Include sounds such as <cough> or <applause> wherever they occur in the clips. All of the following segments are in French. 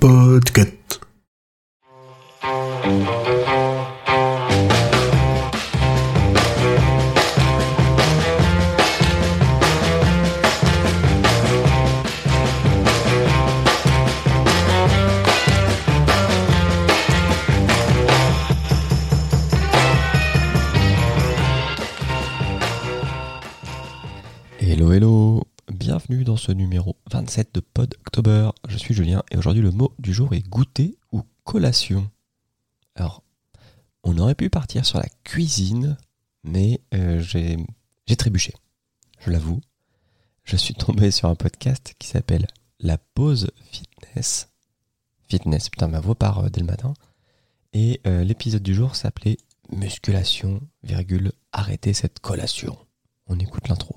Podcast. Hello hello, bienvenue dans ce numéro 27 de Pod October. Je suis Julien et aujourd'hui le mot du jour est goûter ou collation. Alors, on aurait pu partir sur la cuisine, mais euh, j'ai trébuché. Je l'avoue. Je suis tombé sur un podcast qui s'appelle La pause fitness. Fitness, putain, ma voix part euh, dès le matin. Et euh, l'épisode du jour s'appelait Musculation, virgule, arrêtez cette collation. On écoute l'intro.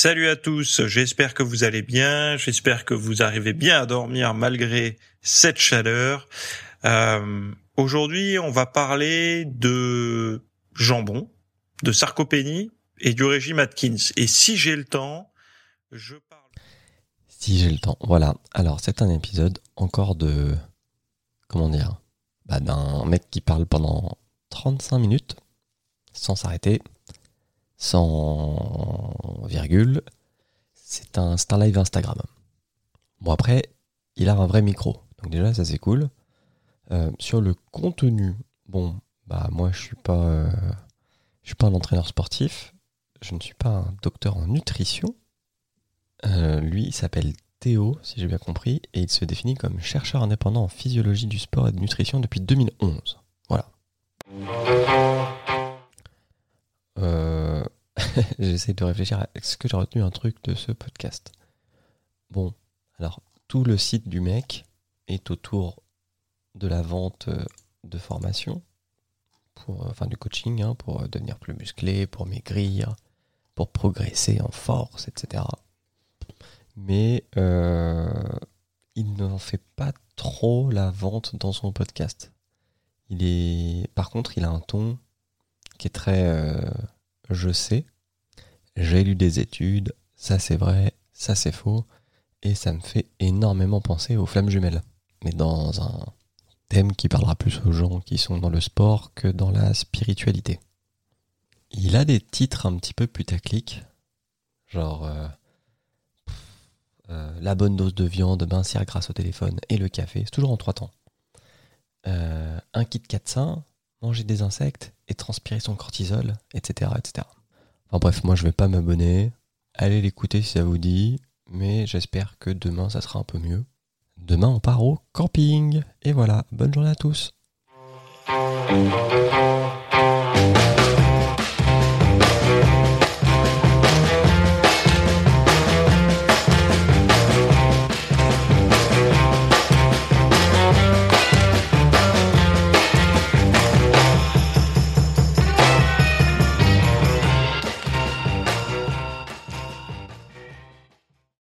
Salut à tous, j'espère que vous allez bien, j'espère que vous arrivez bien à dormir malgré cette chaleur. Euh, Aujourd'hui, on va parler de jambon, de sarcopénie et du régime Atkins. Et si j'ai le temps, je parle... Si j'ai le temps. Voilà. Alors, c'est un épisode encore de. Comment dire bah, D'un mec qui parle pendant 35 minutes, sans s'arrêter, sans virgule. C'est un, un live Instagram. Bon, après, il a un vrai micro. Donc, déjà, ça c'est cool. Euh, sur le contenu, bon, bah, moi, je suis pas. euh, suis pas un entraîneur sportif. Je ne suis pas un docteur en nutrition. Euh, lui, il s'appelle Théo, si j'ai bien compris, et il se définit comme chercheur indépendant en physiologie du sport et de nutrition depuis 2011. Voilà. <laughs> J'essaie de réfléchir à est-ce que j'ai retenu un truc de ce podcast. Bon, alors, tout le site du mec est autour de la vente euh, de formation, pour, euh, enfin du coaching, hein, pour euh, devenir plus musclé, pour maigrir, pour progresser en force, etc. Mais il n'en fait pas trop la vente dans son podcast. Il est, par contre, il a un ton qui est très, je sais, j'ai lu des études, ça c'est vrai, ça c'est faux, et ça me fait énormément penser aux flammes jumelles, mais dans un thème qui parlera plus aux gens qui sont dans le sport que dans la spiritualité. Il a des titres un petit peu putaclic, genre euh, euh, la bonne dose de viande, mincir grâce au téléphone et le café, c'est toujours en trois temps. Euh, un kit 4 manger des insectes et transpirer son cortisol, etc., etc. Enfin bref, moi je vais pas m'abonner. Allez l'écouter si ça vous dit, mais j'espère que demain ça sera un peu mieux. Demain on part au camping. Et voilà, bonne journée à tous.